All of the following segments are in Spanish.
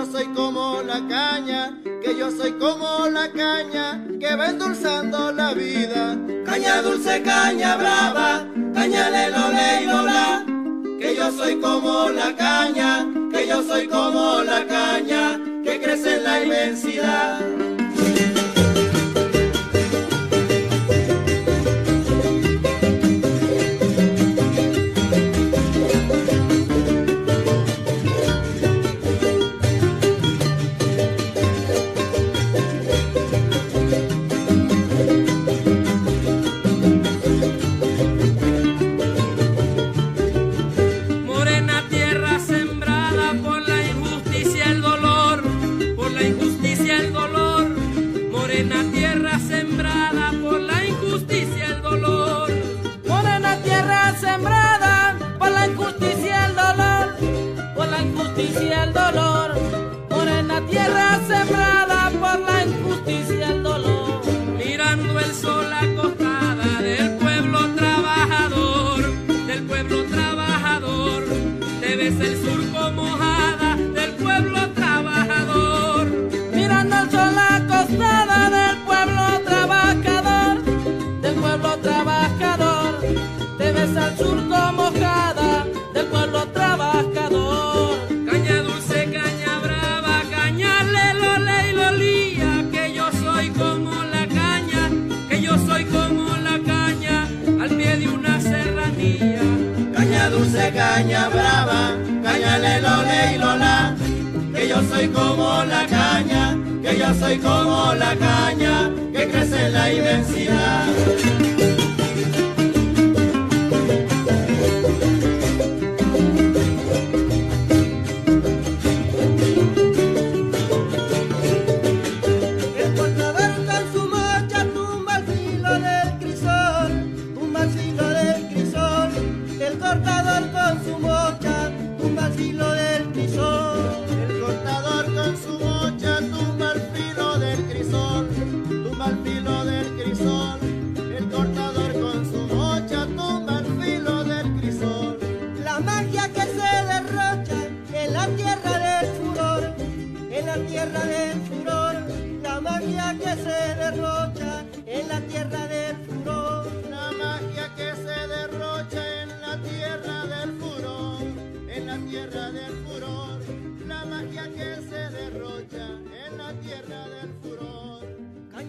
yo soy como la caña, que yo soy como la caña, que va endulzando la vida. Caña dulce, caña brava.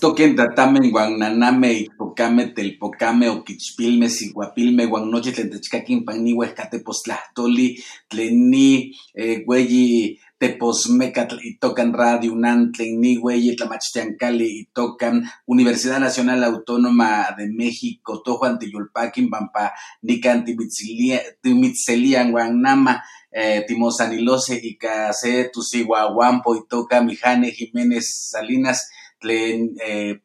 Toquen tatamen guan naname ipocame telpocame oquichpilme siguapilme guan noche tlen techcaquin pan ni huescate postlahtoli tlen ni eh, güeyi Teposmecatl y tocan Radio Unantle, Nigüey, Tlamachtiancali y tocan Universidad Nacional Autónoma de México, Tojuan Tiyulpaquin, Pampa, Nican Timitzelian, Guanama, eh, Timosanilose y Case, Tusigua, y toca Mijane Jiménez Salinas, Tlen, eh,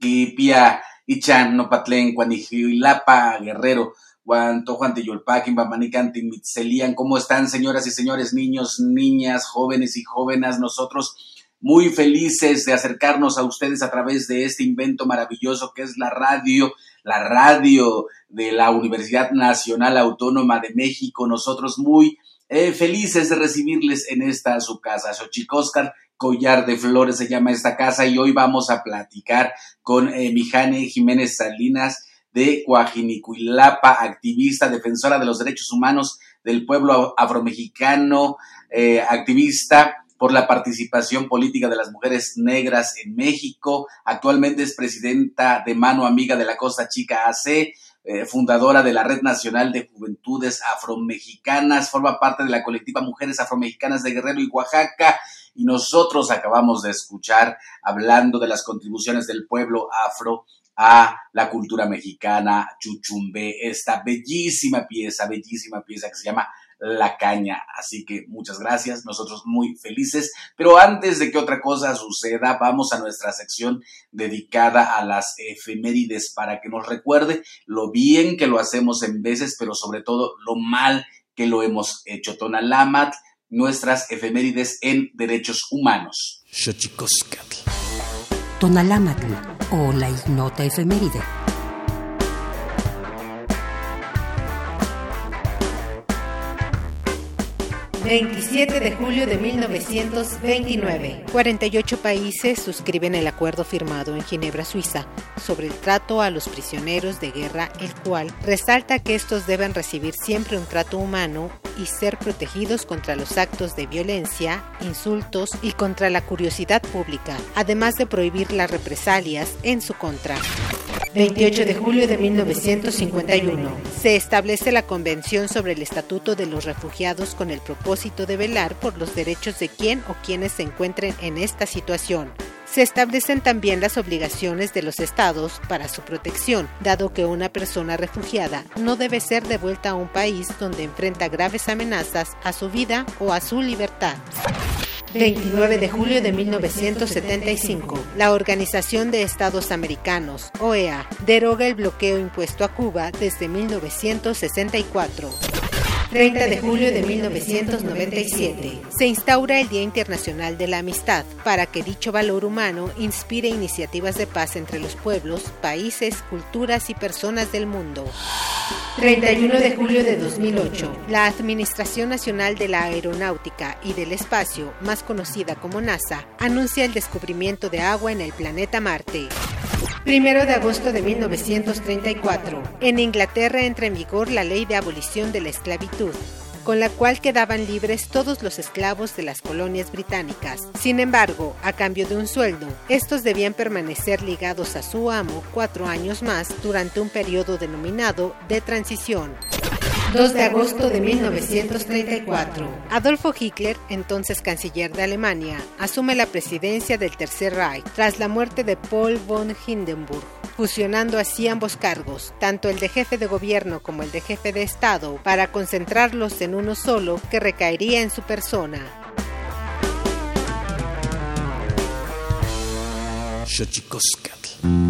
Kipia, Ichan, Nopatlen, Cuanijilapa, Guerrero, Juan Tojuan Tiyulpaquin, Bamanican, Timitzelian. ¿Cómo están, señoras y señores, niños, niñas, jóvenes y jóvenes? Nosotros muy felices de acercarnos a ustedes a través de este invento maravilloso que es la radio, la radio de la Universidad Nacional Autónoma de México. Nosotros muy eh, felices de recibirles en esta su casa. Xochicóscar Collar de Flores se llama esta casa y hoy vamos a platicar con eh, Mijane Jiménez Salinas de Coajinicuilapa, activista, defensora de los derechos humanos del pueblo afromexicano, eh, activista por la participación política de las mujeres negras en México. Actualmente es presidenta de Mano Amiga de la Costa Chica AC, eh, fundadora de la Red Nacional de Juventudes Afromexicanas, forma parte de la colectiva Mujeres Afromexicanas de Guerrero y Oaxaca. Y nosotros acabamos de escuchar hablando de las contribuciones del pueblo afro a la cultura mexicana, Chuchumbe, esta bellísima pieza, bellísima pieza que se llama La Caña. Así que muchas gracias, nosotros muy felices. Pero antes de que otra cosa suceda, vamos a nuestra sección dedicada a las efemérides para que nos recuerde lo bien que lo hacemos en veces, pero sobre todo lo mal que lo hemos hecho. Tonalamat, nuestras efemérides en derechos humanos. Tonalamatl o la ignota efeméride. 27 de julio de 1929. 48 países suscriben el acuerdo firmado en Ginebra, Suiza, sobre el trato a los prisioneros de guerra, el cual resalta que estos deben recibir siempre un trato humano y ser protegidos contra los actos de violencia, insultos y contra la curiosidad pública, además de prohibir las represalias en su contra. 28 de julio de 1951. Se establece la Convención sobre el Estatuto de los Refugiados con el propósito de velar por los derechos de quien o quienes se encuentren en esta situación. Se establecen también las obligaciones de los estados para su protección, dado que una persona refugiada no debe ser devuelta a un país donde enfrenta graves amenazas a su vida o a su libertad. 29 de julio de 1975. La Organización de Estados Americanos, OEA, deroga el bloqueo impuesto a Cuba desde 1964. 30 de julio de 1997. Se instaura el Día Internacional de la Amistad para que dicho valor humano inspire iniciativas de paz entre los pueblos, países, culturas y personas del mundo. 31 de julio de 2008. La Administración Nacional de la Aeronáutica y del Espacio, más conocida como NASA, anuncia el descubrimiento de agua en el planeta Marte. Primero de agosto de 1934. En Inglaterra entra en vigor la ley de abolición de la esclavitud con la cual quedaban libres todos los esclavos de las colonias británicas. Sin embargo, a cambio de un sueldo, estos debían permanecer ligados a su amo cuatro años más durante un periodo denominado de transición. 2 de agosto de 1934. Adolfo Hitler, entonces canciller de Alemania, asume la presidencia del Tercer Reich tras la muerte de Paul von Hindenburg, fusionando así ambos cargos, tanto el de jefe de gobierno como el de jefe de Estado, para concentrarlos en uno solo que recaería en su persona. ¿Cómo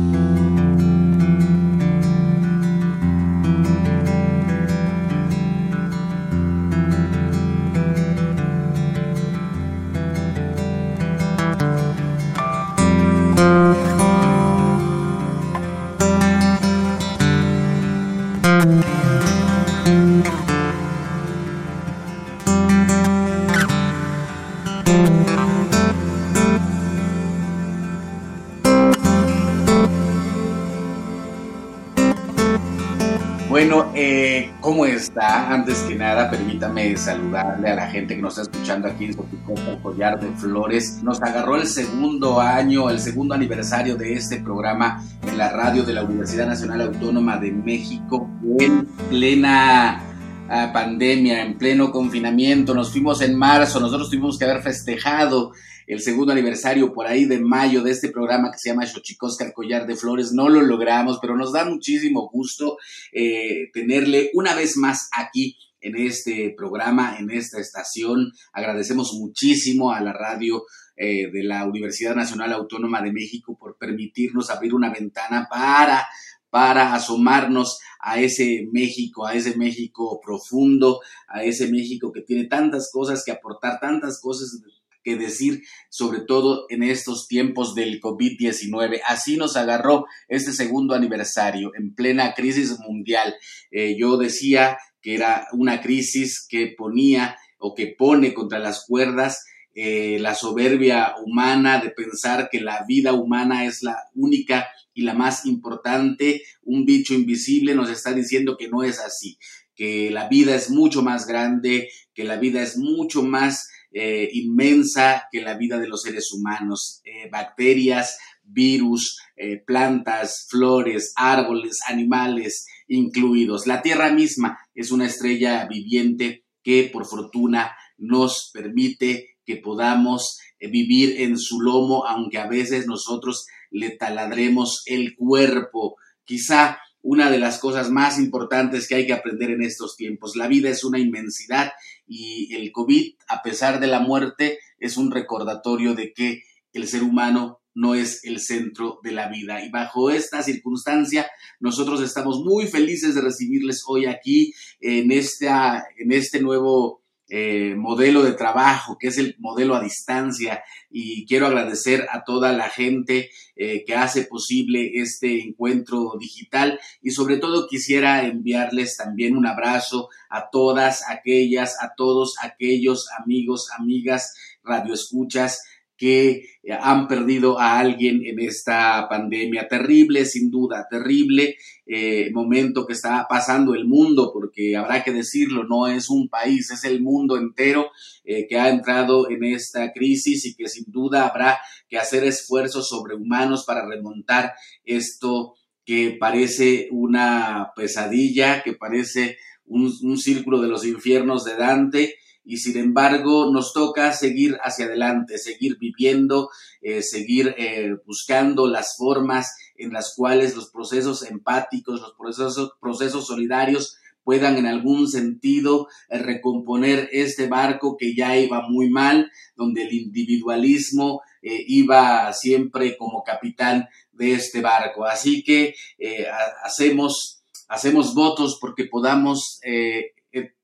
Antes que nada, permítame saludarle a la gente que nos está escuchando aquí en Soticopa, Collar de Flores. Nos agarró el segundo año, el segundo aniversario de este programa en la radio de la Universidad Nacional Autónoma de México en plena ah, pandemia, en pleno confinamiento, nos fuimos en marzo, nosotros tuvimos que haber festejado el segundo aniversario por ahí de mayo de este programa que se llama Xochicosca, el collar de flores. No lo logramos, pero nos da muchísimo gusto eh, tenerle una vez más aquí en este programa, en esta estación. Agradecemos muchísimo a la radio eh, de la Universidad Nacional Autónoma de México por permitirnos abrir una ventana para para asomarnos a ese México, a ese México profundo, a ese México que tiene tantas cosas que aportar, tantas cosas que decir, sobre todo en estos tiempos del COVID-19. Así nos agarró este segundo aniversario en plena crisis mundial. Eh, yo decía que era una crisis que ponía o que pone contra las cuerdas eh, la soberbia humana de pensar que la vida humana es la única y la más importante. Un bicho invisible nos está diciendo que no es así, que la vida es mucho más grande, que la vida es mucho más eh, inmensa que la vida de los seres humanos. Eh, bacterias, virus, eh, plantas, flores, árboles, animales incluidos. La Tierra misma es una estrella viviente que por fortuna nos permite que podamos vivir en su lomo, aunque a veces nosotros le taladremos el cuerpo. Quizá una de las cosas más importantes que hay que aprender en estos tiempos. La vida es una inmensidad y el COVID, a pesar de la muerte, es un recordatorio de que el ser humano no es el centro de la vida. Y bajo esta circunstancia, nosotros estamos muy felices de recibirles hoy aquí en, esta, en este nuevo eh, modelo de trabajo, que es el modelo a distancia. Y quiero agradecer a toda la gente eh, que hace posible este encuentro digital y sobre todo quisiera enviarles también un abrazo a todas aquellas, a todos aquellos amigos, amigas, radioescuchas que han perdido a alguien en esta pandemia. Terrible, sin duda, terrible eh, momento que está pasando el mundo, porque habrá que decirlo, no es un país, es el mundo entero eh, que ha entrado en esta crisis y que sin duda habrá que hacer esfuerzos sobrehumanos para remontar esto que parece una pesadilla, que parece un, un círculo de los infiernos de Dante y sin embargo nos toca seguir hacia adelante, seguir viviendo, eh, seguir eh, buscando las formas en las cuales los procesos empáticos, los procesos, procesos solidarios puedan en algún sentido eh, recomponer este barco que ya iba muy mal, donde el individualismo iba siempre como capitán de este barco. Así que hacemos, hacemos votos porque podamos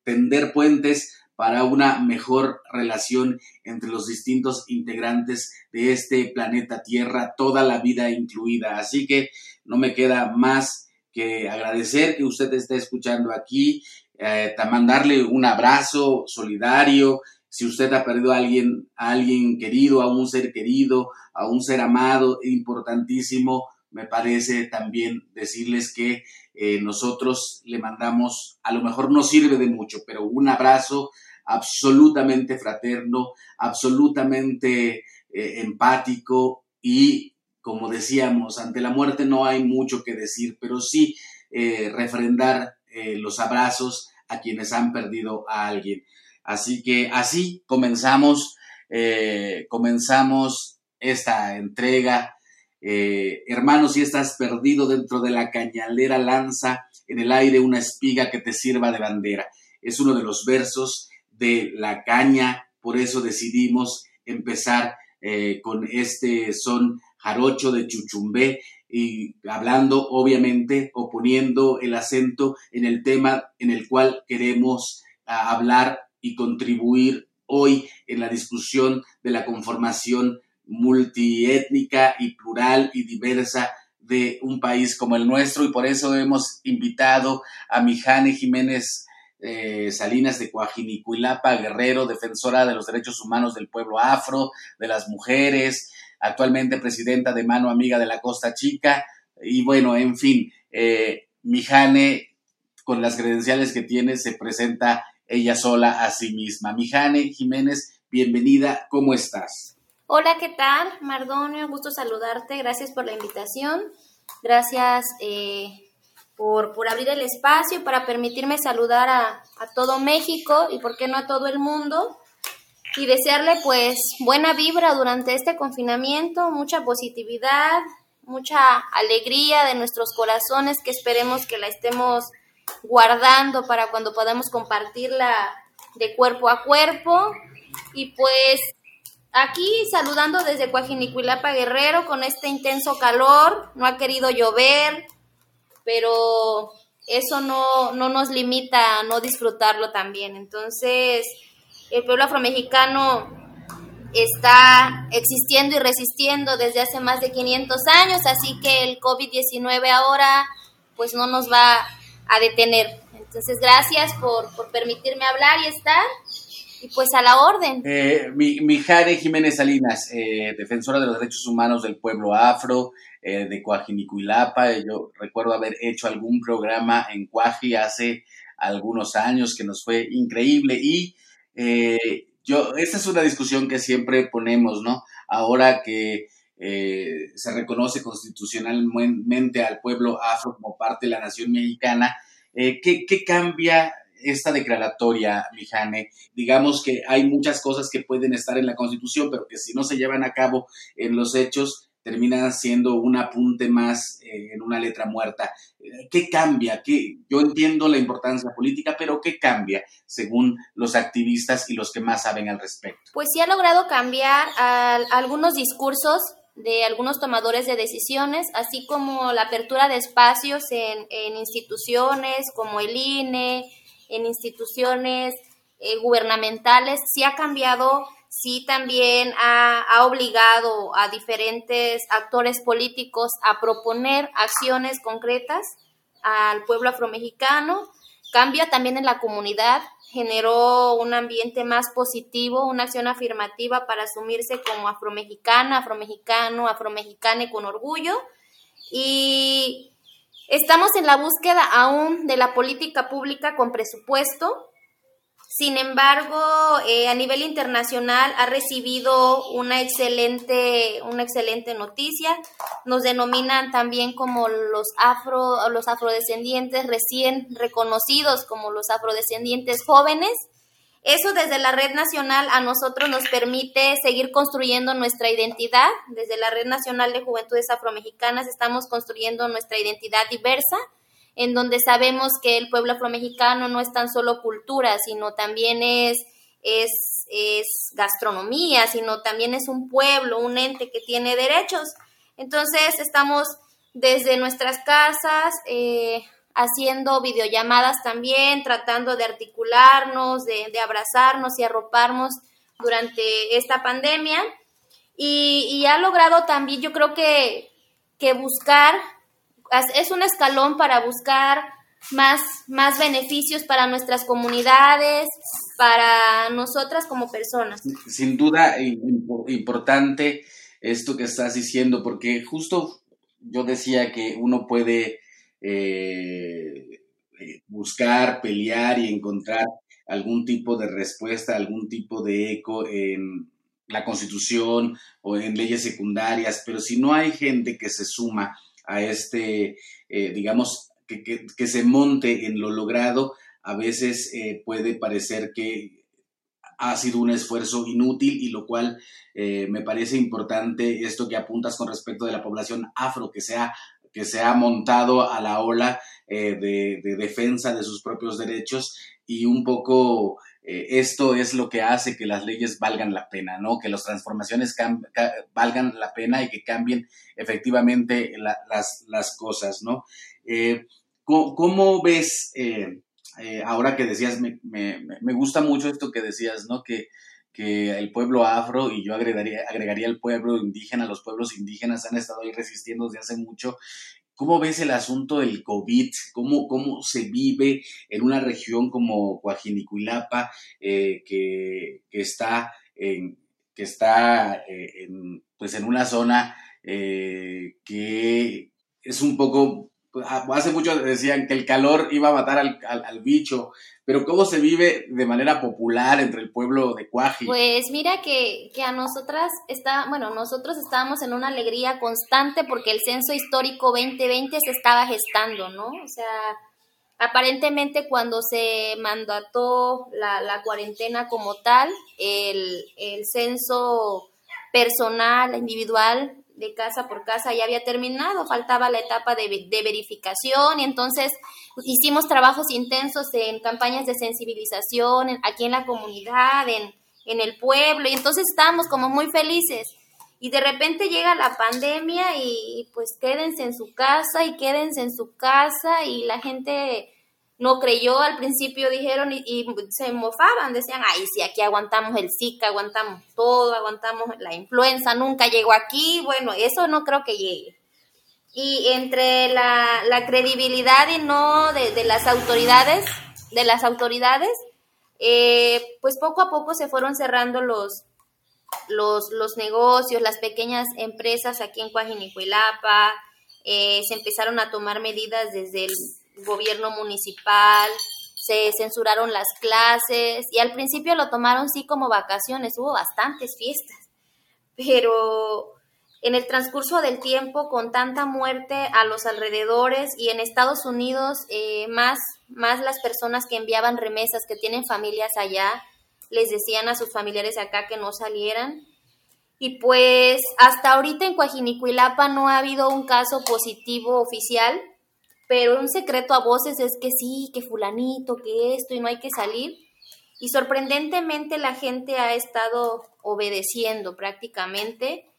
tender puentes para una mejor relación entre los distintos integrantes de este planeta Tierra, toda la vida incluida. Así que no me queda más que agradecer que usted esté escuchando aquí, eh, mandarle un abrazo solidario. Si usted ha perdido a alguien, a alguien querido, a un ser querido, a un ser amado, importantísimo, me parece también decirles que eh, nosotros le mandamos, a lo mejor no sirve de mucho, pero un abrazo absolutamente fraterno, absolutamente eh, empático y, como decíamos, ante la muerte no hay mucho que decir, pero sí eh, refrendar los abrazos a quienes han perdido a alguien. Así que así comenzamos, comenzamos esta entrega. Hermanos, si estás perdido dentro de la cañalera, lanza en el aire una espiga que te sirva de bandera. Es uno de los versos de la caña, por eso decidimos empezar eh, con este son jarocho de Chuchumbé y hablando obviamente o poniendo el acento en el tema en el cual queremos hablar y contribuir hoy en la discusión de la conformación multiétnica y plural y diversa de un país como el nuestro y por eso hemos invitado a Mijane Jiménez eh, Salinas de Coajinicuilapa, Guerrero, defensora de los derechos humanos del pueblo afro, de las mujeres, actualmente presidenta de Mano Amiga de la Costa Chica, y bueno, en fin, eh, Mijane, con las credenciales que tiene, se presenta ella sola a sí misma. Mijane Jiménez, bienvenida, ¿cómo estás? Hola, ¿qué tal? Mardonio, gusto saludarte, gracias por la invitación, gracias eh, por, por abrir el espacio, para permitirme saludar a, a todo México y por qué no a todo el mundo y desearle pues buena vibra durante este confinamiento, mucha positividad, mucha alegría de nuestros corazones que esperemos que la estemos guardando para cuando podamos compartirla de cuerpo a cuerpo. Y pues aquí saludando desde Coajinicuilapa Guerrero con este intenso calor, no ha querido llover, pero eso no, no nos limita a no disfrutarlo también. Entonces, el pueblo afromexicano está existiendo y resistiendo desde hace más de 500 años, así que el COVID-19 ahora pues no nos va a detener. Entonces, gracias por, permitirme hablar y estar. Pues a la orden. Eh, mi, Jiménez Salinas, eh, defensora de los derechos humanos del pueblo afro, eh, de Coajinicuilapa. Yo recuerdo haber hecho algún programa en Coaji hace algunos años que nos fue increíble y eh, yo, esta es una discusión que siempre ponemos, ¿no? Ahora que eh, se reconoce constitucionalmente al pueblo afro como parte de la nación mexicana, eh, ¿qué, ¿qué, cambia esta declaratoria, Mijane? Digamos que hay muchas cosas que pueden estar en la Constitución, pero que si no se llevan a cabo en los hechos, termina siendo un apunte más eh, en una letra muerta. Eh, ¿Qué cambia? ¿Qué? Yo entiendo la importancia política, pero ¿qué cambia según los activistas y los que más saben al respecto? Pues sí ha logrado cambiar algunos discursos de algunos tomadores de decisiones, así como la apertura de espacios en, instituciones como el INE, en instituciones eh, gubernamentales, sí ha cambiado sí también ha, obligado a diferentes actores políticos a proponer acciones concretas al pueblo afromexicano. Cambia también en la comunidad, generó un ambiente más positivo, una acción afirmativa para asumirse como afromexicana, afromexicano, afromexicane con orgullo. Y estamos en la búsqueda aún de la política pública con presupuesto, sin embargo, eh, a nivel internacional ha recibido una excelente, una excelente noticia. Nos denominan también como los afro, los afrodescendientes recién reconocidos como los afrodescendientes jóvenes. Eso desde la red nacional a nosotros nos permite seguir construyendo nuestra identidad. Desde la red nacional de juventudes afromexicanas estamos construyendo nuestra identidad diversa en donde sabemos que el pueblo afromexicano no es tan solo cultura, sino también es, es, gastronomía, sino también es un pueblo, un ente que tiene derechos. Entonces estamos desde nuestras casas eh, haciendo videollamadas también, tratando de articularnos, de, abrazarnos y arroparnos durante esta pandemia. Y, y, ha logrado también, yo creo que, que buscar es un escalón para buscar más, más beneficios para nuestras comunidades, para nosotras como personas. Sin duda, importante esto que estás diciendo, porque justo yo decía que uno puede eh, eh, buscar, pelear y encontrar algún tipo de respuesta, algún tipo de eco en la constitución o en leyes secundarias, pero si no hay gente que se suma a este, eh, digamos, que, se monte en lo logrado, a veces puede parecer que ha sido un esfuerzo inútil y lo cual me parece importante esto que apuntas con respecto de la población afro que se ha, que se ha montado a la ola de, de, defensa de sus propios derechos y un poco eh, esto es lo que hace que las leyes valgan la pena, ¿no? Que las transformaciones valgan la pena y que cambien efectivamente las, cosas, ¿no? Eh, ¿cómo, ves, eh, ahora que decías, me, gusta mucho esto que decías, ¿no? Que, que el pueblo afro, y yo agregaría, agregaría el pueblo indígena, los pueblos indígenas han estado ahí resistiendo desde hace mucho, ¿Cómo ves el asunto del COVID? ¿Cómo, cómo se vive en una región como Coajinicuilapa, eh, que, está, en, que está eh, pues en una zona eh, que es un poco hace mucho decían que el calor iba a matar al, al, bicho, pero ¿cómo se vive de manera popular entre el pueblo de Cuaji? Pues mira que, que, a nosotras está, bueno, nosotros estábamos en una alegría constante porque el censo histórico 2020 se estaba gestando, ¿no? O sea, aparentemente cuando se mandató la, la cuarentena como tal, el, el censo personal, individual, de casa por casa ya había terminado, faltaba la etapa de, verificación y entonces hicimos trabajos intensos en campañas de sensibilización aquí en la comunidad, en, en el pueblo y entonces estábamos como muy felices. Y de repente llega la pandemia y pues quédense en su casa y quédense en su casa y la gente no creyó al principio, dijeron, y, se mofaban, decían, ay, si aquí aguantamos el Zika, aguantamos todo, aguantamos la influenza, nunca llegó aquí, bueno, eso no creo que llegue. Y entre la, la credibilidad y no de, las autoridades, de las autoridades, eh, pues poco a poco se fueron cerrando los, los, los negocios, las pequeñas empresas aquí en Coajinicuilapa, eh, se empezaron a tomar medidas desde el gobierno municipal, se censuraron las clases y al principio lo tomaron sí como vacaciones, hubo bastantes fiestas, pero en el transcurso del tiempo, con tanta muerte a los alrededores y en Estados Unidos, eh, más, más las personas que enviaban remesas, que tienen familias allá, les decían a sus familiares acá que no salieran. Y pues hasta ahorita en Coajinicuilapa no ha habido un caso positivo oficial, pero un secreto a voces es que sí, que fulanito, que esto y no hay que salir. Y sorprendentemente la gente ha estado obedeciendo prácticamente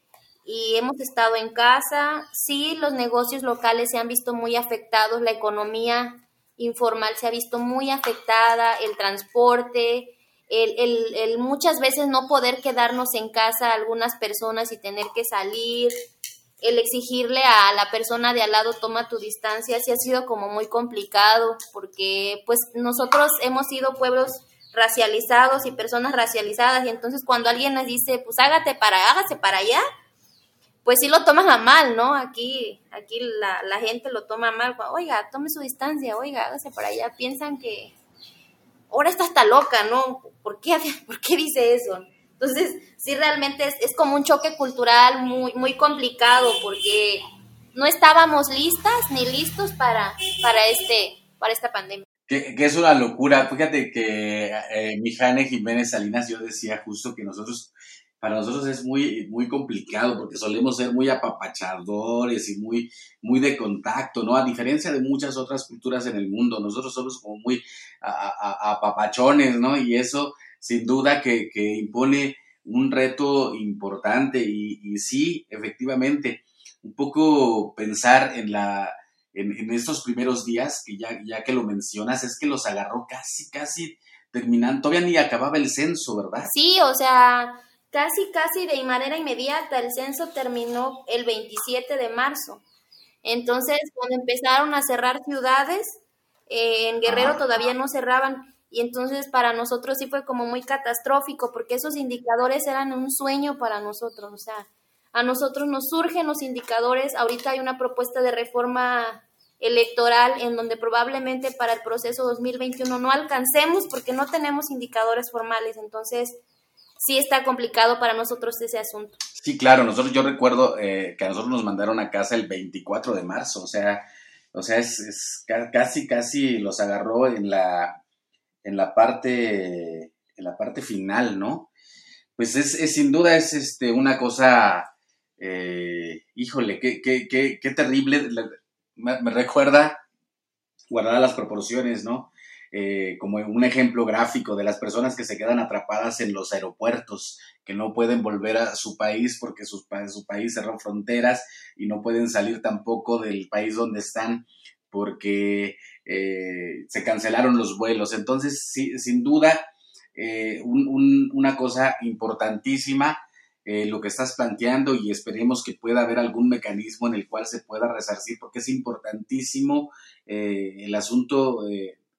y hemos estado en casa. Sí, los negocios locales se han visto muy afectados, la economía informal se ha visto muy afectada, el transporte, el, el, el muchas veces no poder quedarnos en casa algunas personas y tener que salir, el exigirle a la persona de al lado toma tu distancia sí ha sido como muy complicado porque pues nosotros hemos sido pueblos racializados y personas racializadas y entonces cuando alguien nos dice pues hágate para hágase para allá pues sí lo tomas a mal no aquí aquí la, la gente lo toma mal oiga tome su distancia oiga hágase para allá piensan que ahora está hasta loca no por qué por qué dice eso entonces, sí, realmente es, como un choque cultural muy, muy complicado porque no estábamos listas ni listos para, para, este, para esta pandemia. Que, es una locura. Fíjate que eh, mi Jane Jiménez Salinas, yo decía justo que nosotros, para nosotros es muy, muy complicado porque solemos ser muy apapachadores y muy, muy de contacto, ¿no? A diferencia de muchas otras culturas en el mundo, nosotros somos como muy apapachones, ¿no? Y eso sin duda que, impone un reto importante y, sí, efectivamente, un poco pensar en la en, estos primeros días, que ya, ya que lo mencionas, es que los agarró casi, casi terminando, todavía ni acababa el censo, ¿verdad? Sí, o sea, casi, casi de manera inmediata, el censo terminó el 27 de marzo. Entonces, cuando empezaron a cerrar ciudades, eh, en Guerrero todavía no cerraban, y entonces para nosotros sí fue como muy catastrófico porque esos indicadores eran un sueño para nosotros, o sea, a nosotros nos surgen los indicadores, ahorita hay una propuesta de reforma electoral en donde probablemente para el proceso 2021 no alcancemos porque no tenemos indicadores formales, entonces sí está complicado para nosotros ese asunto. Sí, claro, nosotros yo recuerdo eh, que a nosotros nos mandaron a casa el 24 de marzo, o sea, o sea, es casi, casi los agarró en la en la parte, en la parte final, ¿no? Pues es, sin duda es este, una cosa, eh, híjole, qué, qué, qué, qué terrible, me, recuerda, guardar las proporciones, ¿no? Eh, como un ejemplo gráfico de las personas que se quedan atrapadas en los aeropuertos, que no pueden volver a su país porque su, su país cerró fronteras y no pueden salir tampoco del país donde están porque eh, se cancelaron los vuelos. Entonces, sin duda, eh, una cosa importantísima eh, lo que estás planteando y esperemos que pueda haber algún mecanismo en el cual se pueda resarcir, porque es importantísimo el asunto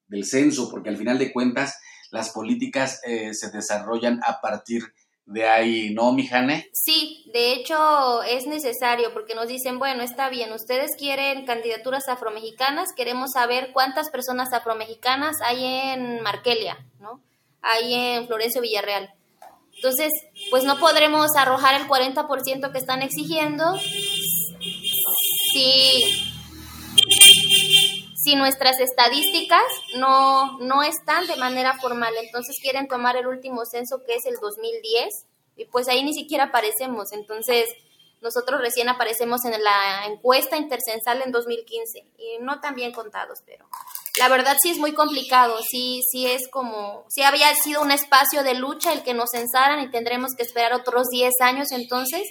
del censo, porque al final de cuentas las políticas se desarrollan a partir de ahí, ¿no, Mijane? Sí, de hecho es necesario porque nos dicen, bueno, está bien, ustedes quieren candidaturas afromexicanas, queremos saber cuántas personas afromexicanas hay en Markelia, ¿no? Hay en Florencio Villarreal. Entonces, pues no podremos arrojar el 40% que están exigiendo si, si nuestras estadísticas no, no están de manera formal. Entonces quieren tomar el último censo que es el 2010 y pues ahí ni siquiera aparecemos. Entonces nosotros recién aparecemos en la encuesta intercensal en 2015 y no tan bien contados, pero la verdad sí es muy complicado, sí, sí es como, si había sido un espacio de lucha el que nos censaran y tendremos que esperar otros 10 años entonces,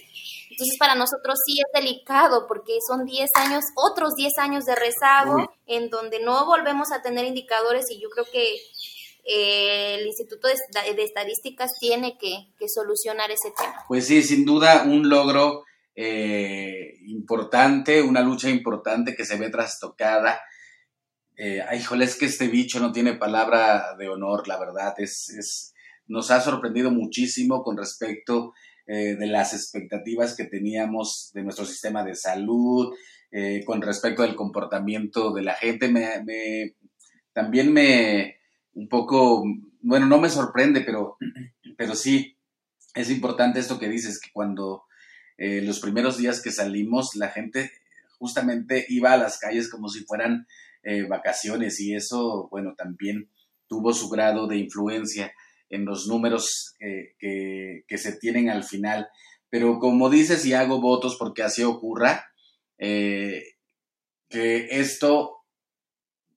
entonces para nosotros sí es delicado porque son 10 años, otros 10 años de rezago en donde no volvemos a tener indicadores y yo creo que eh, el Instituto de, Estadísticas tiene que, solucionar ese tema. Pues sí, sin duda un logro eh, importante, una lucha importante que se ve trastocada. Eh, ay, es que este bicho no tiene palabra de honor, la verdad. Es, es nos ha sorprendido muchísimo con respecto eh, de las expectativas que teníamos de nuestro sistema de salud, eh, con respecto del comportamiento de la gente. Me, me, también me, un poco, bueno, no me sorprende, pero, pero sí, es importante esto que dices, que cuando eh, los primeros días que salimos, la gente justamente iba a las calles como si fueran eh, vacaciones y eso, bueno, también tuvo su grado de influencia en los números eh, que, se tienen al final. Pero como dices, y hago votos porque así ocurra, que esto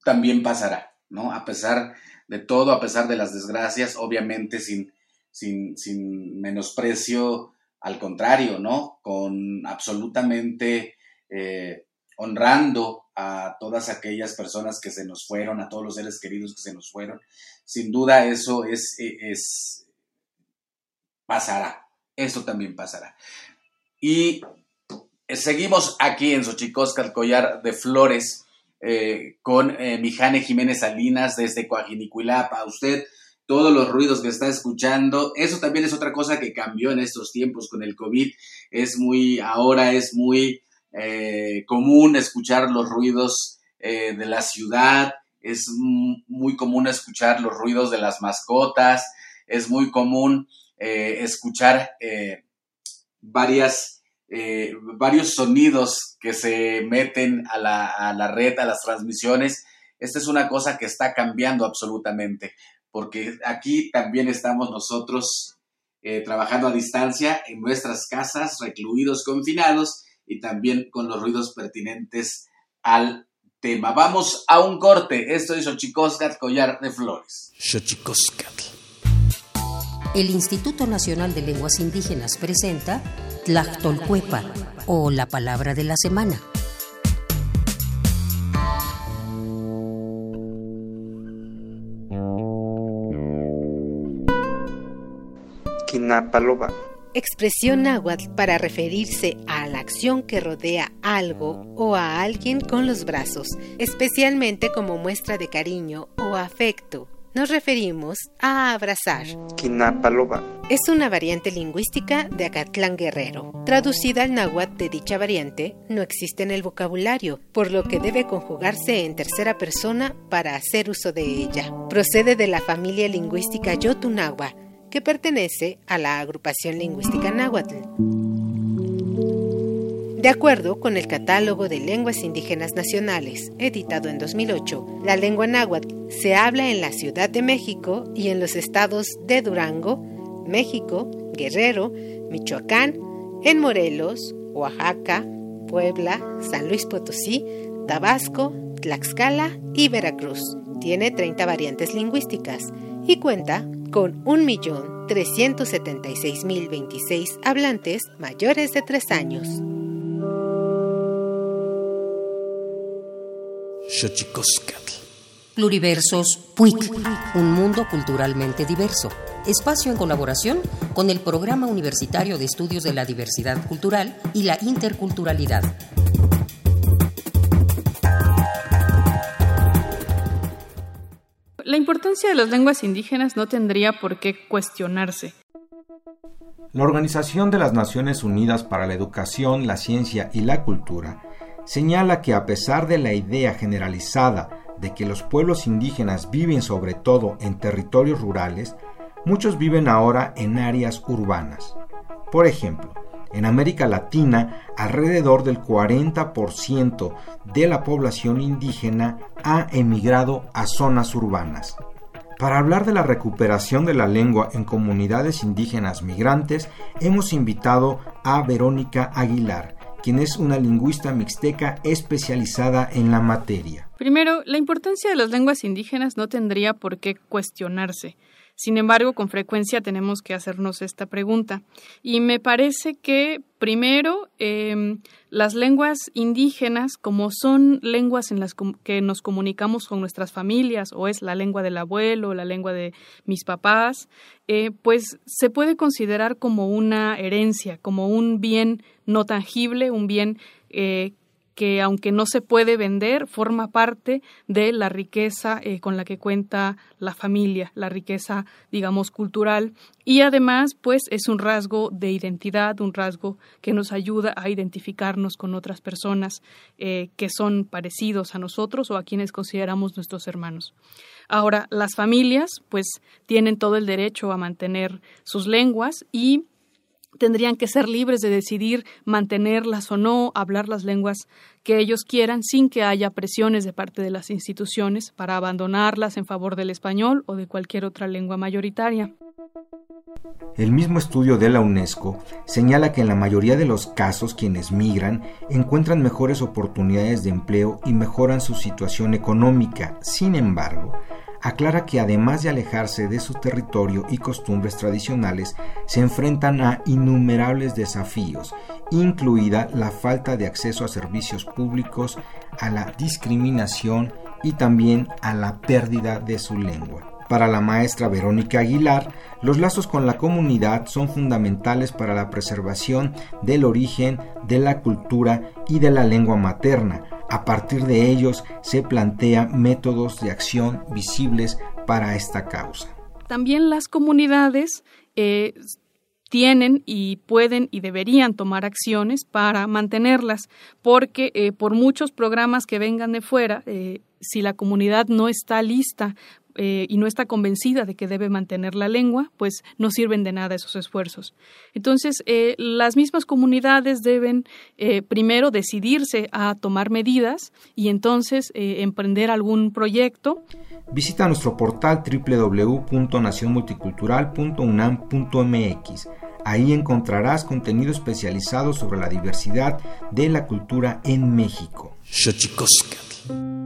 también pasará, ¿no? A pesar de todo, a pesar de las desgracias, obviamente sin, sin, sin menosprecio al contrario, ¿no? Con absolutamente eh, honrando a todas aquellas personas que se nos fueron, a todos los seres queridos que se nos fueron. Sin duda eso es, es pasará, eso también pasará. Y seguimos aquí en Xochicosca, collar de flores, eh, con eh, Mijane Jiménez Salinas desde Coajinicuilapa. Usted todos los ruidos que está escuchando. Eso también es otra cosa que cambió en estos tiempos con el COVID. Es muy, ahora es muy eh, común escuchar los ruidos eh, de la ciudad, es muy común escuchar los ruidos de las mascotas, es muy común eh, escuchar varias, varios sonidos que se meten a la, a la red, a las transmisiones. Esta es una cosa que está cambiando absolutamente porque aquí también estamos nosotros eh, trabajando a distancia en nuestras casas, recluidos, confinados y también con los ruidos pertinentes al tema. Vamos a un corte. Esto es Xochicoscat, Collar de Flores. Xochicoscat. El Instituto Nacional de Lenguas Indígenas presenta Tlactolcuepa o la palabra de la semana. Expresión náhuatl para referirse a la acción que rodea algo o a alguien con los brazos, especialmente como muestra de cariño o afecto. Nos referimos a abrazar. Es una variante lingüística de Acatlán Guerrero. Traducida al náhuatl de dicha variante, no existe en el vocabulario, por lo que debe conjugarse en tercera persona para hacer uso de ella. Procede de la familia lingüística Yotunagua, que pertenece a la agrupación lingüística náhuatl. De acuerdo con el Catálogo de Lenguas Indígenas Nacionales, editado en 2008, la lengua náhuatl se habla en la Ciudad de México y en los estados de Durango, México, Guerrero, Michoacán, en Morelos, Oaxaca, Puebla, San Luis Potosí, Tabasco, Tlaxcala y Veracruz. Tiene 30 variantes lingüísticas y cuenta con 1.376.026 hablantes mayores de 3 años. Pluriversos PUIC, un mundo culturalmente diverso. Espacio en colaboración con el Programa Universitario de Estudios de la Diversidad Cultural y la Interculturalidad. La importancia de las lenguas indígenas no tendría por qué cuestionarse. La Organización de las Naciones Unidas para la Educación, la Ciencia y la Cultura señala que a pesar de la idea generalizada de que los pueblos indígenas viven sobre todo en territorios rurales, muchos viven ahora en áreas urbanas. Por ejemplo, en América Latina, alrededor del 40% de la población indígena ha emigrado a zonas urbanas. Para hablar de la recuperación de la lengua en comunidades indígenas migrantes, hemos invitado a Verónica Aguilar, quien es una lingüista mixteca especializada en la materia. Primero, la importancia de las lenguas indígenas no tendría por qué cuestionarse. Sin embargo, con frecuencia tenemos que hacernos esta pregunta. Y me parece que, primero, em, las lenguas indígenas, como son lenguas en las que nos comunicamos con nuestras familias, o es la lengua del abuelo, la lengua de mis papás, eh, pues se puede considerar como una herencia, como un bien no tangible, un bien eh, que aunque no se puede vender, forma parte de la riqueza eh, con la que cuenta la familia, la riqueza, digamos, cultural. Y además, pues es un rasgo de identidad, un rasgo que nos ayuda a identificarnos con otras personas eh, que son parecidos a nosotros o a quienes consideramos nuestros hermanos. Ahora, las familias, pues, tienen todo el derecho a mantener sus lenguas y tendrían que ser libres de decidir mantenerlas o no, hablar las lenguas que ellos quieran sin que haya presiones de parte de las instituciones para abandonarlas en favor del español o de cualquier otra lengua mayoritaria. El mismo estudio de la UNESCO señala que en la mayoría de los casos quienes migran encuentran mejores oportunidades de empleo y mejoran su situación económica. Sin embargo, aclara que además de alejarse de su territorio y costumbres tradicionales, se enfrentan a innumerables desafíos, incluida la falta de acceso a servicios públicos, a la discriminación y también a la pérdida de su lengua. Para la maestra Verónica Aguilar, los lazos con la comunidad son fundamentales para la preservación del origen, de la cultura y de la lengua materna, a partir de ellos se plantean métodos de acción visibles para esta causa. También las comunidades eh, tienen y pueden y deberían tomar acciones para mantenerlas, porque eh, por muchos programas que vengan de fuera, eh, si la comunidad no está lista eh, y no está convencida de que debe mantener la lengua, pues no sirven de nada esos esfuerzos. Entonces, eh, las mismas comunidades deben eh, primero decidirse a tomar medidas y entonces emprender algún proyecto. Visita nuestro portal www.nacionmulticultural.unam.mx. Ahí encontrarás contenido especializado sobre la diversidad de la cultura en México. Y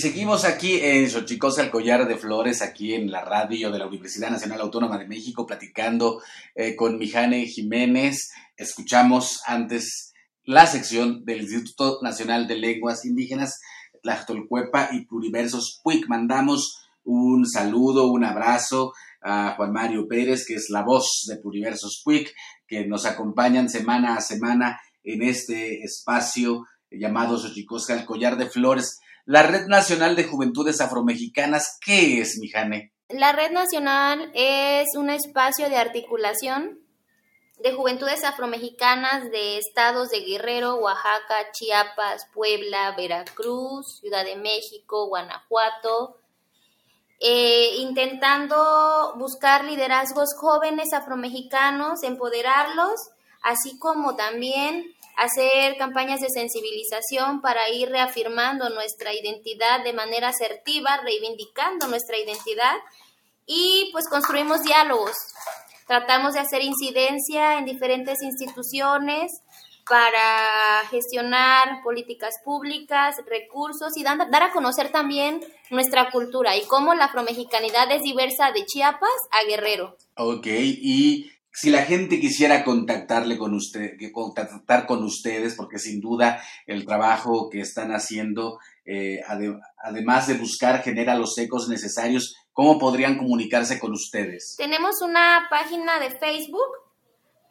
seguimos aquí en Xochicosa, el collar de flores, aquí en la radio de la Universidad Nacional Autónoma de México, platicando eh, con Mijane Jiménez. Escuchamos antes la sección del Instituto Nacional de Lenguas Indígenas, Tlachtolcuepa y Pluriversos PUIC. Mandamos un saludo, un abrazo a Juan Mario Pérez, que es la voz de Pluriversos PUIC, que nos acompañan semana a semana en este espacio llamado Xochicosca, el collar de flores. La Red Nacional de Juventudes Afromexicanas, ¿qué es, Mijane? La Red Nacional es un espacio de articulación de juventudes afromexicanas de estados de Guerrero, Oaxaca, Chiapas, Puebla, Veracruz, Ciudad de México, Guanajuato, eh, intentando buscar liderazgos jóvenes afromexicanos, empoderarlos, así como también hacer campañas de sensibilización para ir reafirmando nuestra identidad de manera asertiva, reivindicando nuestra identidad y pues construimos diálogos. Tratamos de hacer incidencia en diferentes instituciones para gestionar políticas públicas, recursos y dar a conocer también nuestra cultura y cómo la afromexicanidad es diversa de Chiapas a Guerrero. Ok, y si la gente quisiera contactarle con usted, contactar con ustedes, porque sin duda el trabajo que están haciendo, eh, además de buscar, genera los ecos necesarios, ¿cómo podrían comunicarse con ustedes? Tenemos una página de Facebook.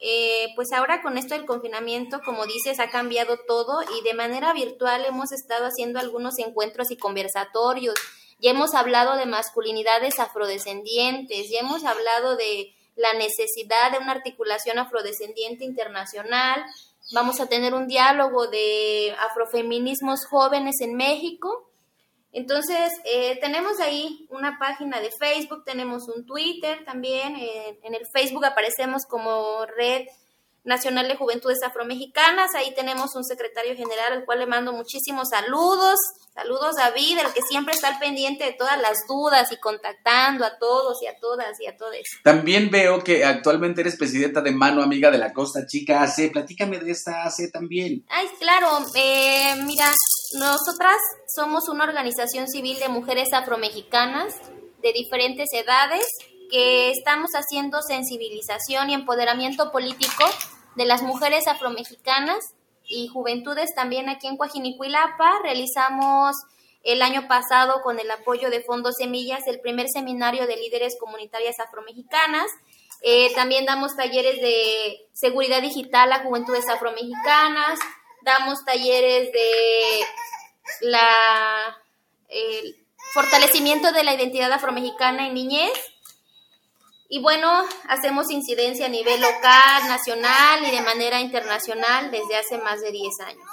Eh, pues ahora con esto del confinamiento, como dices, ha cambiado todo y de manera virtual hemos estado haciendo algunos encuentros y conversatorios. Ya hemos hablado de masculinidades afrodescendientes, ya hemos hablado de la necesidad de una articulación afrodescendiente internacional. Vamos a tener un diálogo de afrofeminismos jóvenes en México. Entonces, eh, tenemos ahí una página de Facebook, tenemos un Twitter también. Eh, en el Facebook aparecemos como Red Nacional de Juventudes Afromexicanas. Ahí tenemos un secretario general al cual le mando muchísimos saludos. Saludos David, el que siempre está al pendiente de todas las dudas y contactando a todos y a todas y a todos. También veo que actualmente eres presidenta de Mano Amiga de la Costa Chica AC. Platícame de esta AC también. Ay, claro. Eh, mira, nosotras somos una organización civil de mujeres afromexicanas de diferentes edades que estamos haciendo sensibilización y empoderamiento político de las mujeres afromexicanas y juventudes también aquí en Coajinicuilapa. Realizamos el año pasado con el apoyo de Fondos Semillas el primer seminario de líderes comunitarias afromexicanas. Eh, también damos talleres de seguridad digital a juventudes afromexicanas, damos talleres de la fortalecimiento de la identidad afromexicana en niñez y bueno, hacemos incidencia a nivel local, nacional y de manera internacional desde hace más de 10 años.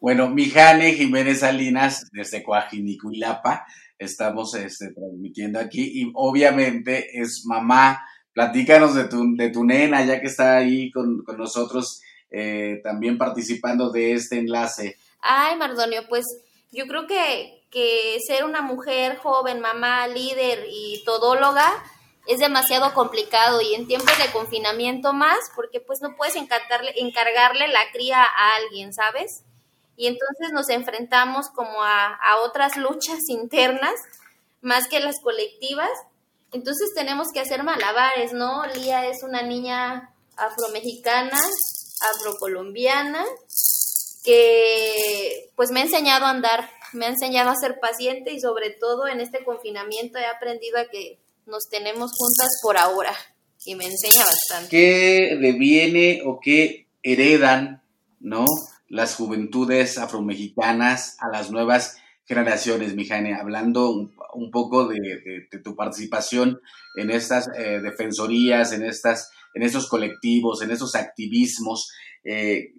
Bueno, Mijane Jiménez Salinas, desde Coajinicuilapa, estamos este, transmitiendo aquí y obviamente es mamá. Platícanos de tu, de tu nena, ya que está ahí con, nosotros eh, también participando de este enlace. Ay, Mardonio, pues yo creo que, que ser una mujer joven, mamá, líder y todóloga, es demasiado complicado y en tiempos de confinamiento más, porque pues no puedes encargarle, la cría a alguien, ¿sabes? Y entonces nos enfrentamos como a, a otras luchas internas, más que las colectivas. Entonces tenemos que hacer malabares, ¿no? Lía es una niña afromexicana, afrocolombiana, que pues me ha enseñado a andar, me ha enseñado a ser paciente y sobre todo en este confinamiento he aprendido a que nos tenemos juntas por ahora y me enseña bastante. ¿Qué deviene o qué heredan, no? Las juventudes afromexicanas a las nuevas generaciones, Mijane, hablando un, poco de, tu participación en estas eh, defensorías, en, estas, en estos colectivos, en estos activismos, eh,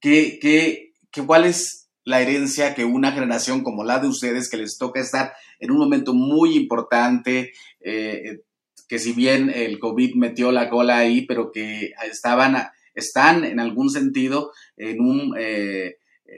¿qué, qué, qué, ¿cuál es la herencia que una generación como la de ustedes, que les toca estar en un momento muy importante, eh, que si bien el COVID metió la cola ahí, pero que estaban, están en algún sentido en un eh,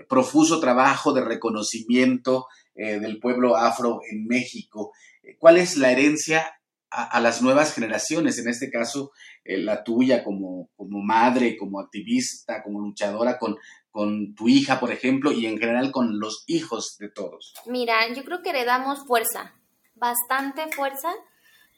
profuso trabajo de reconocimiento eh, del pueblo afro en México. ¿Cuál es la herencia a, las nuevas generaciones, en este caso la tuya como, como madre, como activista, como luchadora con, con tu hija, por ejemplo, y en general con los hijos de todos? Mira, yo creo que le damos fuerza, bastante fuerza,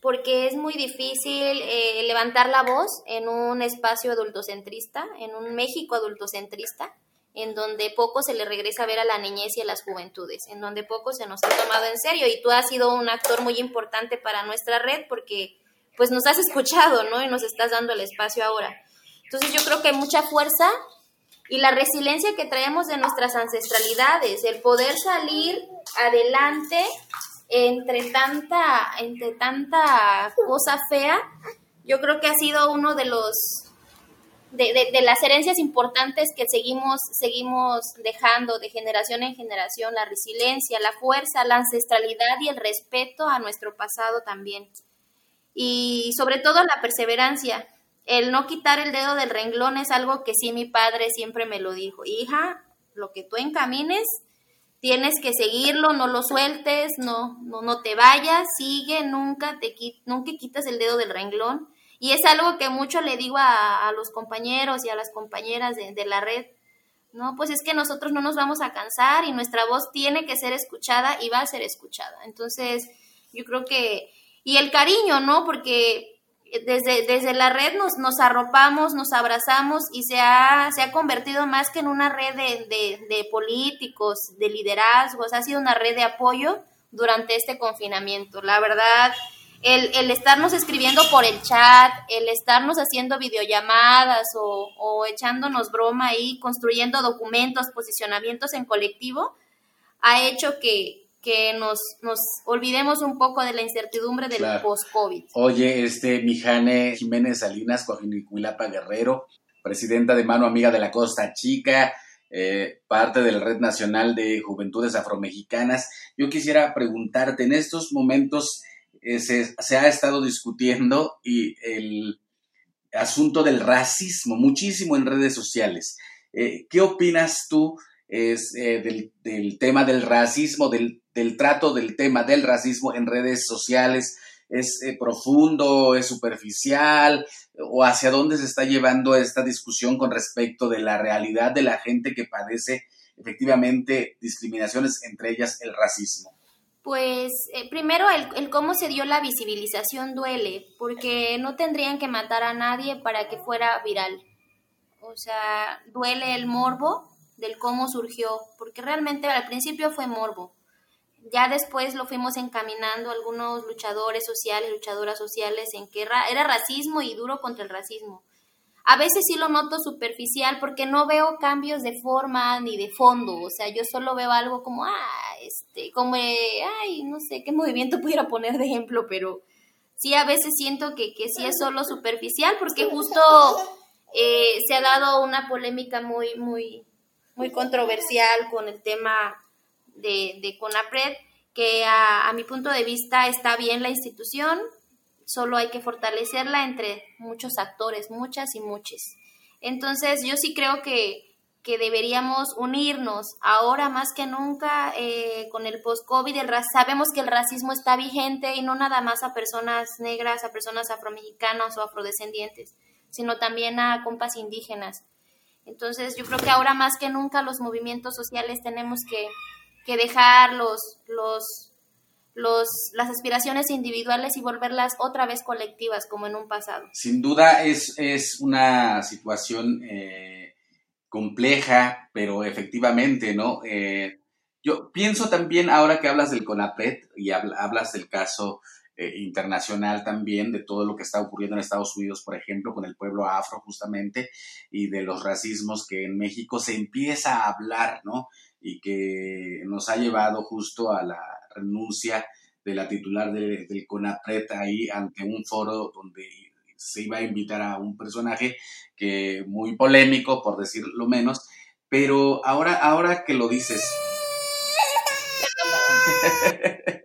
porque es muy difícil eh, levantar la voz en un espacio adultocentrista, en un México adultocentrista, en donde poco se le regresa a ver a la niñez y a las juventudes, en donde poco se nos ha tomado en serio. Y tú has sido un actor muy importante para nuestra red porque pues nos has escuchado, ¿no? Y nos estás dando el espacio ahora. Entonces yo creo que hay mucha fuerza y la resiliencia que traemos de nuestras ancestralidades, el poder salir adelante entre tanta, entre tanta cosa fea, yo creo que ha sido uno de los de, de, las herencias importantes que seguimos, seguimos dejando de generación en generación, la resiliencia, la fuerza, la ancestralidad y el respeto a nuestro pasado también. Y sobre todo la perseverancia. El no quitar el dedo del renglón es algo que sí mi padre siempre me lo dijo. Hija, lo que tú encamines, tienes que seguirlo, no lo sueltes, no, no, no te vayas, sigue, nunca te nunca quitas el dedo del renglón y es algo que mucho le digo a, los compañeros y a las compañeras de, de, la red, ¿no? Pues es que nosotros no nos vamos a cansar y nuestra voz tiene que ser escuchada y va a ser escuchada. Entonces, yo creo que, y el cariño, ¿no? Porque desde, desde la red nos, nos arropamos, nos abrazamos y se ha, se ha convertido más que en una red de, de, políticos, de liderazgos, ha sido una red de apoyo durante este confinamiento. La verdad, el, el, estarnos escribiendo por el chat, el estarnos haciendo videollamadas o, o, echándonos broma ahí, construyendo documentos, posicionamientos en colectivo, ha hecho que, que nos, nos olvidemos un poco de la incertidumbre del post-COVID. Oye, este, Mijane Jiménez Salinas, Coajinicuilapa Guerrero, presidenta de Mano Amiga de la Costa Chica, eh, parte de la Red Nacional de Juventudes Afromexicanas. Yo quisiera preguntarte, en estos momentos, eh, se, ha estado discutiendo y el asunto del racismo muchísimo en redes sociales. Eh, ¿Qué opinas tú es, eh, del, tema del racismo, del, trato del tema del racismo en redes sociales? ¿Es profundo, es superficial? ¿O hacia dónde se está llevando esta discusión con respecto de la realidad de la gente que padece efectivamente discriminaciones, entre ellas el racismo? Pues eh, primero el, cómo se dio la visibilización duele, porque no tendrían que matar a nadie para que fuera viral. O sea, duele el morbo del cómo surgió, porque realmente al principio fue morbo. Ya después lo fuimos encaminando algunos luchadores sociales, luchadoras sociales, en que era racismo y duro contra el racismo. A veces sí lo noto superficial porque no veo cambios de forma ni de fondo, o sea, yo solo veo algo como, ah, este, como, ay, no sé qué movimiento pudiera poner de ejemplo, pero sí a veces siento que, que sí es solo superficial porque justo eh, se ha dado una polémica muy, muy, muy controversial con el tema de, de CONAPRED, que a, a mi punto de vista está bien la institución, solo hay que fortalecerla entre muchos actores, muchas y muchos. Entonces yo sí creo que, deberíamos unirnos ahora más que nunca eh, con el post-COVID. Sabemos que el racismo está vigente y no nada más a personas negras, a personas afromexicanas o afrodescendientes, sino también a compas indígenas. Entonces yo creo que ahora más que nunca los movimientos sociales tenemos que, que dejar los, los los, las aspiraciones individuales y volverlas otra vez colectivas como en un pasado. Sin duda es, es una situación eh, compleja, pero efectivamente, ¿no? Eh, yo pienso también, ahora que hablas del CONAPRED y hablas del caso eh, internacional también, de todo lo que está ocurriendo en Estados Unidos, por ejemplo, con el pueblo afro justamente, y de los racismos que en México se empieza a hablar, ¿no? Y que nos ha llevado justo a la renuncia de la titular del CONAPRET ahí ante un foro donde se iba a invitar a un personaje que muy polémico, por decirlo menos, pero ahora, ahora que lo dices...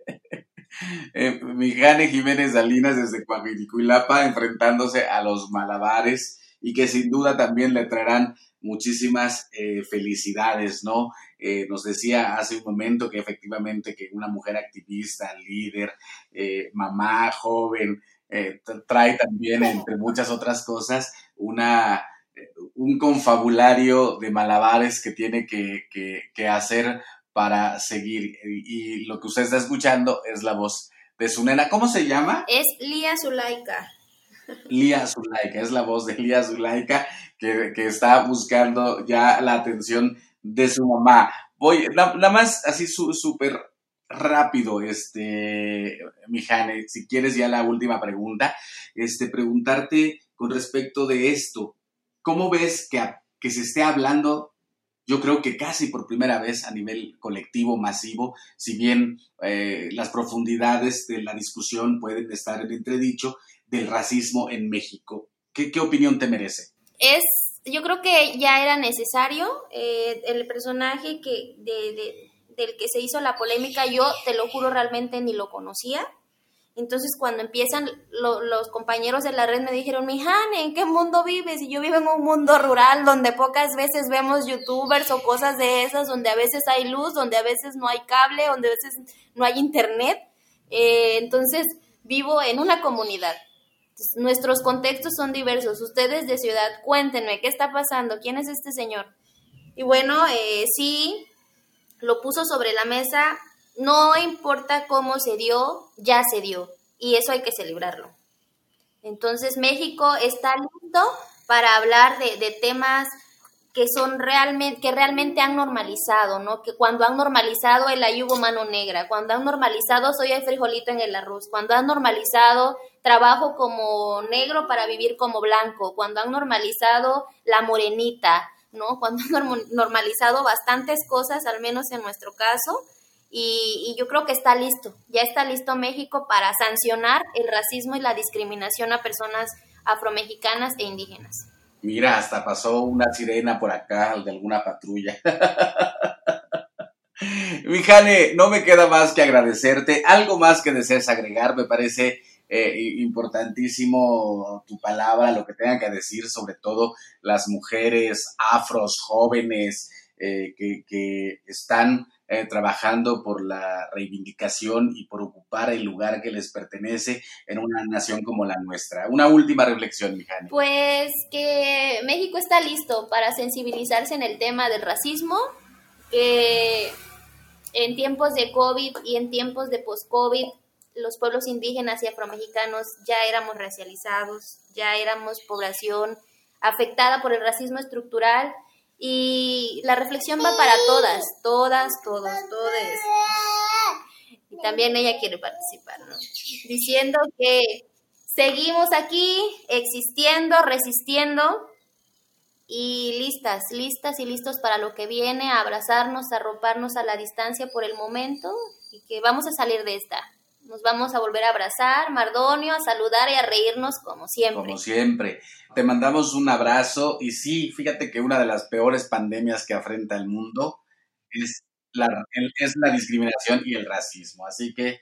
Mijane Jiménez Salinas desde Coahuilapa enfrentándose a los malabares y que sin duda también le traerán muchísimas eh, felicidades, ¿no? Eh, nos decía hace un momento que efectivamente que una mujer activista, líder, eh, mamá, joven, trae también, entre muchas otras cosas, una un confabulario de malabares que tiene que, hacer para seguir. Y, lo que usted está escuchando es la voz de su nena. ¿Cómo se llama? Es Lía Zulaika. Lía Zulaika, es la voz de Lía Zulaika que, está buscando ya la atención de su mamá. Voy, nada más así súper rápido, este, Mijane, si quieres ya la última pregunta, este, preguntarte con respecto de esto, ¿cómo ves que, que se esté hablando yo creo que casi por primera vez a nivel colectivo, masivo, si bien eh, las profundidades de la discusión pueden estar en entredicho, del racismo en México. ¿Qué, opinión te merece? Es, yo creo que ya era necesario eh, el personaje que de, del que se hizo la polémica, yo te lo juro realmente ni lo conocía. Entonces cuando empiezan los compañeros de la red me dijeron, mi Jane, ¿en qué mundo vives? Y yo vivo en un mundo rural donde pocas veces vemos youtubers o cosas de esas, donde a veces hay luz, donde a veces no hay cable, donde a veces no hay internet. Eh, entonces vivo en una comunidad. nuestros contextos son diversos. Ustedes de ciudad, cuéntenme, ¿qué está pasando? ¿Quién es este señor? Y bueno, eh, sí, lo puso sobre la mesa no importa cómo se dio, ya se dio. Y eso hay que celebrarlo. Entonces México está listo para hablar de, temas que son realmente, que realmente han normalizado, ¿no? Que cuando han normalizado el ayugo mano negra, cuando han normalizado soy el frijolito en el arroz, cuando han normalizado trabajo como negro para vivir como blanco, cuando han normalizado la morenita, ¿no? Cuando han normalizado bastantes cosas, al menos en nuestro caso, y, yo creo que está listo, ya está listo México para sancionar el racismo y la discriminación a personas afromexicanas e indígenas. Mira, hasta pasó una sirena por acá de alguna patrulla. Mijane, no me queda más que agradecerte. Algo más que desees agregar, me parece eh, importantísimo tu palabra, lo que tengan que decir, sobre todo las mujeres afros, jóvenes, eh, que, están eh, trabajando por la reivindicación y por ocupar el lugar que les pertenece en una nación como la nuestra. Una última reflexión, Mijani. Pues que México está listo para sensibilizarse en el tema del racismo, que en tiempos de COVID y en tiempos de post-COVID los pueblos indígenas y afromexicanos ya éramos racializados, ya éramos población afectada por el racismo estructural y la reflexión va para todas, todas, todos, todos. Y también ella quiere participar, ¿no? Diciendo que seguimos aquí existiendo, resistiendo y listas, listas y listos para lo que viene, a abrazarnos, a arroparnos a la distancia por el momento y que vamos a salir de esta. Nos vamos a volver a abrazar, Mardonio, a saludar y a reírnos como siempre. Como siempre. Te mandamos un abrazo y sí, fíjate que una de las peores pandemias que afrenta el mundo es la, discriminación y el racismo. Así que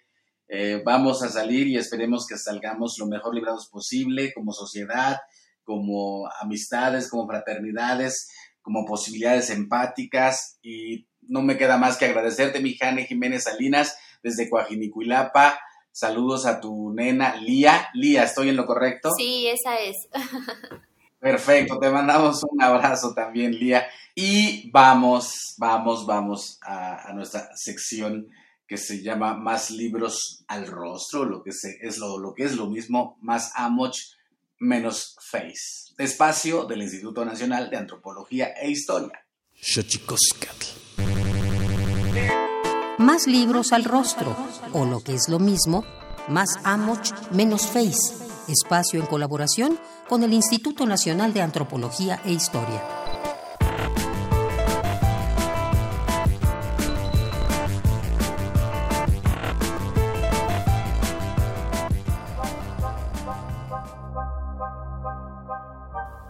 eh, vamos a salir y esperemos que salgamos lo mejor librados posible como sociedad, como amistades, como fraternidades, como posibilidades empáticas y no me queda más que agradecerte, mi Jane Jiménez Salinas desde Coajinicuilapa. Saludos a tu nena Lía. Lía, ¿estoy en lo correcto? Sí, esa es. Perfecto, te mandamos un abrazo también, Lía. Y vamos, vamos, vamos a, nuestra sección que se llama Más libros al rostro, lo que, es, lo, lo que es lo mismo, más Amoch menos Face. Espacio del Instituto Nacional de Antropología e Historia. Más libros al rostro, o lo que es lo mismo, más Amoch menos Face, espacio en colaboración con el Instituto Nacional de Antropología e Historia.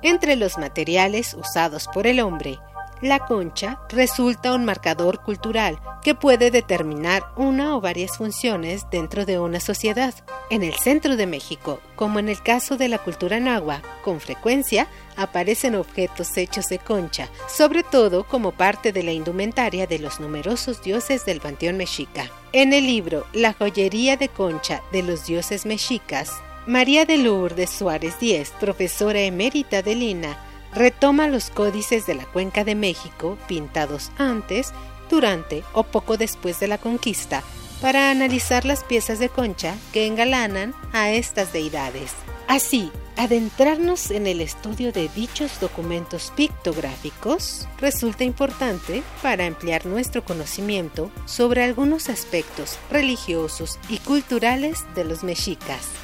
Entre los materiales usados por el hombre, la concha resulta un marcador cultural que puede determinar una o varias funciones dentro de una sociedad. En el centro de México, como en el caso de la cultura nahua, con frecuencia aparecen objetos hechos de concha, sobre todo como parte de la indumentaria de los numerosos dioses del panteón mexica. En el libro La joyería de concha de los dioses mexicas, María de Lourdes Suárez Díez, profesora emérita de Lina, retoma los códices de la Cuenca de México pintados antes, durante o poco después de la conquista para analizar las piezas de concha que engalanan a estas deidades. Así, adentrarnos en el estudio de dichos documentos pictográficos resulta importante para ampliar nuestro conocimiento sobre algunos aspectos religiosos y culturales de los mexicas.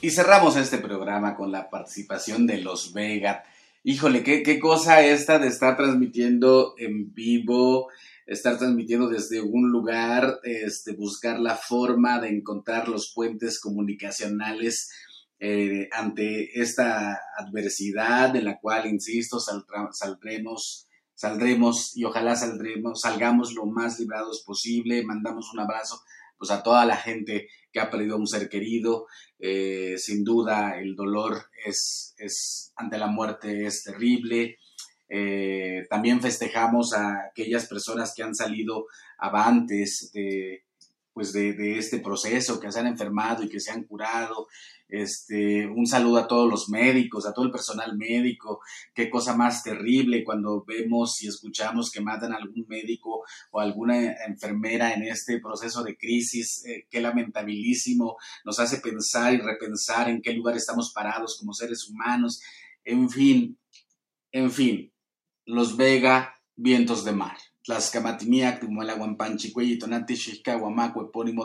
Y cerramos este programa con la participación de los Vega. Híjole, qué, cosa esta de estar transmitiendo en vivo, estar transmitiendo desde un lugar, este, buscar la forma de encontrar los puentes comunicacionales eh, ante esta adversidad en la cual, insisto, saldremos, saldremos y ojalá saldremos, salgamos lo más librados posible. Mandamos un abrazo pues a toda la gente que ha perdido un ser querido. Eh, sin duda el dolor es, es, ante la muerte es terrible. Eh, también festejamos a aquellas personas que han salido avantes de, pues de, este proceso, que se han enfermado y que se han curado, este, un saludo a todos los médicos, a todo el personal médico. Qué cosa más terrible cuando vemos y escuchamos que matan a algún médico o alguna enfermera en este proceso de crisis. Eh, qué lamentabilísimo. Nos hace pensar y repensar en qué lugar estamos parados como seres humanos. En fin, en fin, los Vega, vientos de mar. Tlaxcamatiniac, Tumuelaguampanchi, Cuellitonati, Xixcahuamaco, epónimo